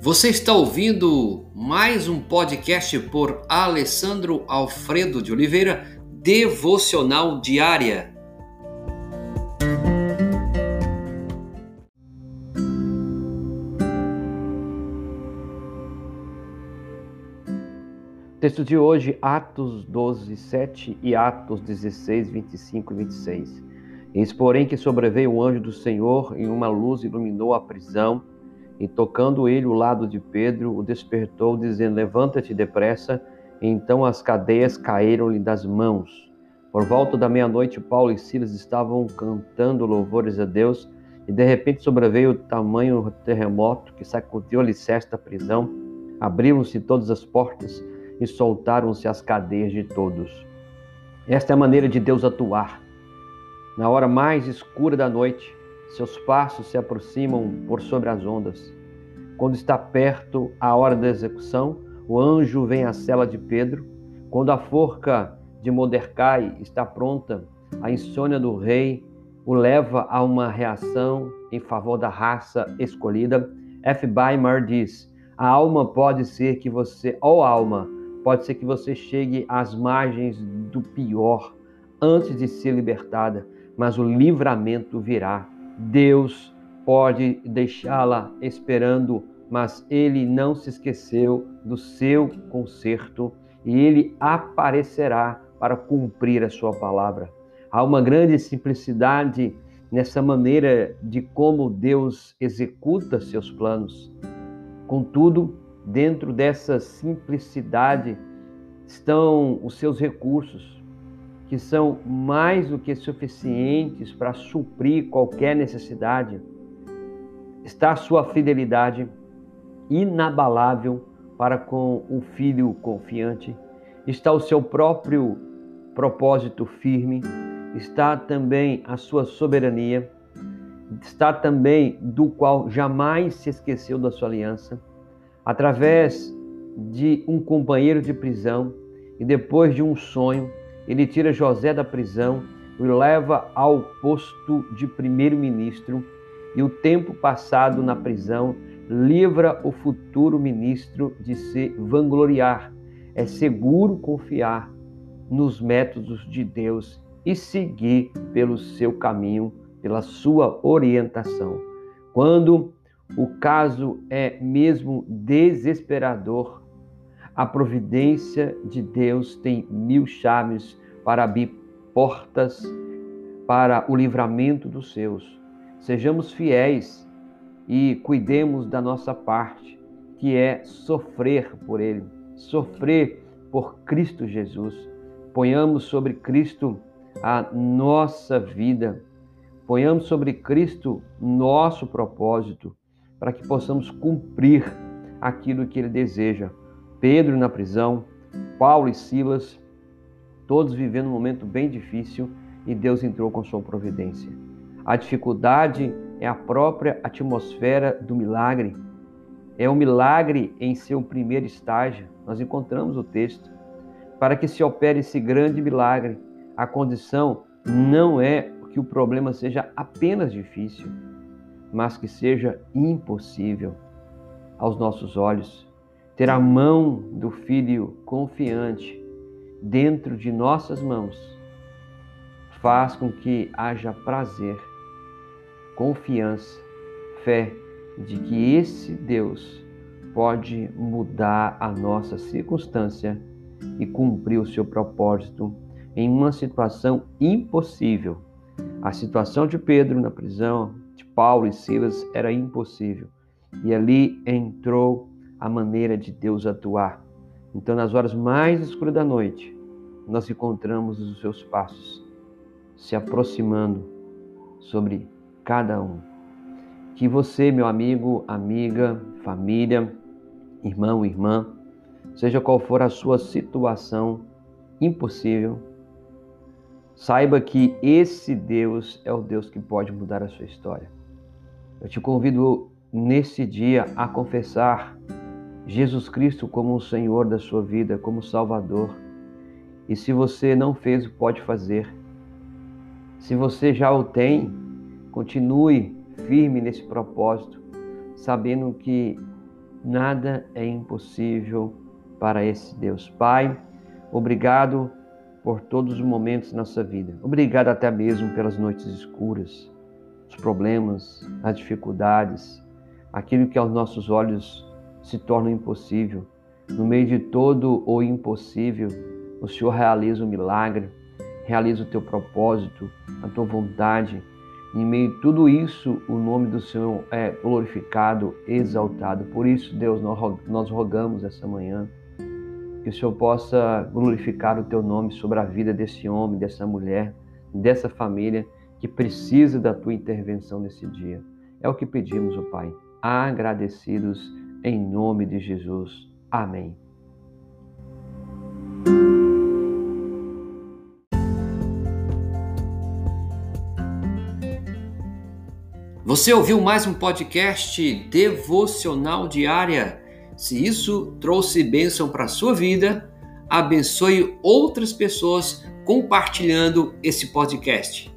Você está ouvindo mais um podcast por Alessandro Alfredo de Oliveira, Devocional Diária. Texto de hoje, Atos 12, 7 e Atos 16, 25 e 26. Eis, porém, que sobreveio o anjo do Senhor e uma luz iluminou a prisão e tocando ele o lado de Pedro, o despertou, dizendo: Levanta-te depressa. E então as cadeias caíram-lhe das mãos. Por volta da meia-noite, Paulo e Silas estavam cantando louvores a Deus, e de repente sobreveio o tamanho terremoto que sacudiu alicerce da prisão. Abriram-se todas as portas e soltaram-se as cadeias de todos. Esta é a maneira de Deus atuar. Na hora mais escura da noite, seus passos se aproximam por sobre as ondas. Quando está perto a hora da execução, o anjo vem à cela de Pedro. Quando a forca de Mordecai está pronta, a insônia do rei o leva a uma reação em favor da raça escolhida. F. Weimar diz: A alma pode ser que você, ou alma, pode ser que você chegue às margens do pior antes de ser libertada, mas o livramento virá Deus pode deixá-la esperando, mas ele não se esqueceu do seu conserto e ele aparecerá para cumprir a sua palavra. Há uma grande simplicidade nessa maneira de como Deus executa seus planos. Contudo, dentro dessa simplicidade estão os seus recursos que são mais do que suficientes para suprir qualquer necessidade. Está a sua fidelidade inabalável para com o filho confiante. Está o seu próprio propósito firme. Está também a sua soberania. Está também do qual jamais se esqueceu da sua aliança. Através de um companheiro de prisão e depois de um sonho, ele tira José da prisão o leva ao posto de primeiro-ministro, e o tempo passado na prisão livra o futuro ministro de se vangloriar. É seguro confiar nos métodos de Deus e seguir pelo seu caminho, pela sua orientação. Quando o caso é mesmo desesperador, a providência de Deus tem mil chaves para abrir portas para o livramento dos seus. Sejamos fiéis e cuidemos da nossa parte, que é sofrer por Ele, sofrer por Cristo Jesus. Ponhamos sobre Cristo a nossa vida, ponhamos sobre Cristo nosso propósito, para que possamos cumprir aquilo que Ele deseja Pedro na prisão, Paulo e Silas, todos vivendo um momento bem difícil e Deus entrou com sua providência. A dificuldade é a própria atmosfera do milagre. É o milagre em seu primeiro estágio. Nós encontramos o texto. Para que se opere esse grande milagre, a condição não é que o problema seja apenas difícil, mas que seja impossível aos nossos olhos ter a mão do Filho confiante dentro de nossas mãos faz com que haja prazer, confiança, fé de que esse Deus pode mudar a nossa circunstância e cumprir o seu propósito em uma situação impossível. A situação de Pedro na prisão, de Paulo e Silas era impossível. E ali entrou a maneira de Deus atuar. Então, nas horas mais escuras da noite, nós encontramos os seus passos se aproximando sobre cada um. Que você, meu amigo, amiga, família, irmão, irmã, seja qual for a sua situação impossível, saiba que esse Deus é o Deus que pode mudar a sua história. Eu te convido nesse dia a confessar Jesus Cristo como o Senhor da sua vida, como Salvador. E se você não fez, pode fazer. Se você já o tem, continue firme nesse propósito, sabendo que Nada é impossível para esse Deus. Pai, obrigado por todos os momentos da nossa vida. Obrigado até mesmo pelas noites escuras, os problemas, as dificuldades, aquilo que aos nossos olhos se torna impossível. No meio de todo o impossível, o Senhor realiza o um milagre, realiza o teu propósito, a tua vontade. Em meio a tudo isso, o nome do Senhor é glorificado, exaltado. Por isso, Deus, nós rogamos essa manhã que o Senhor possa glorificar o teu nome sobre a vida desse homem, dessa mulher, dessa família que precisa da tua intervenção nesse dia. É o que pedimos, ó Pai, agradecidos em nome de Jesus. Amém. Você ouviu mais um podcast devocional diária? Se isso trouxe bênção para a sua vida, abençoe outras pessoas compartilhando esse podcast.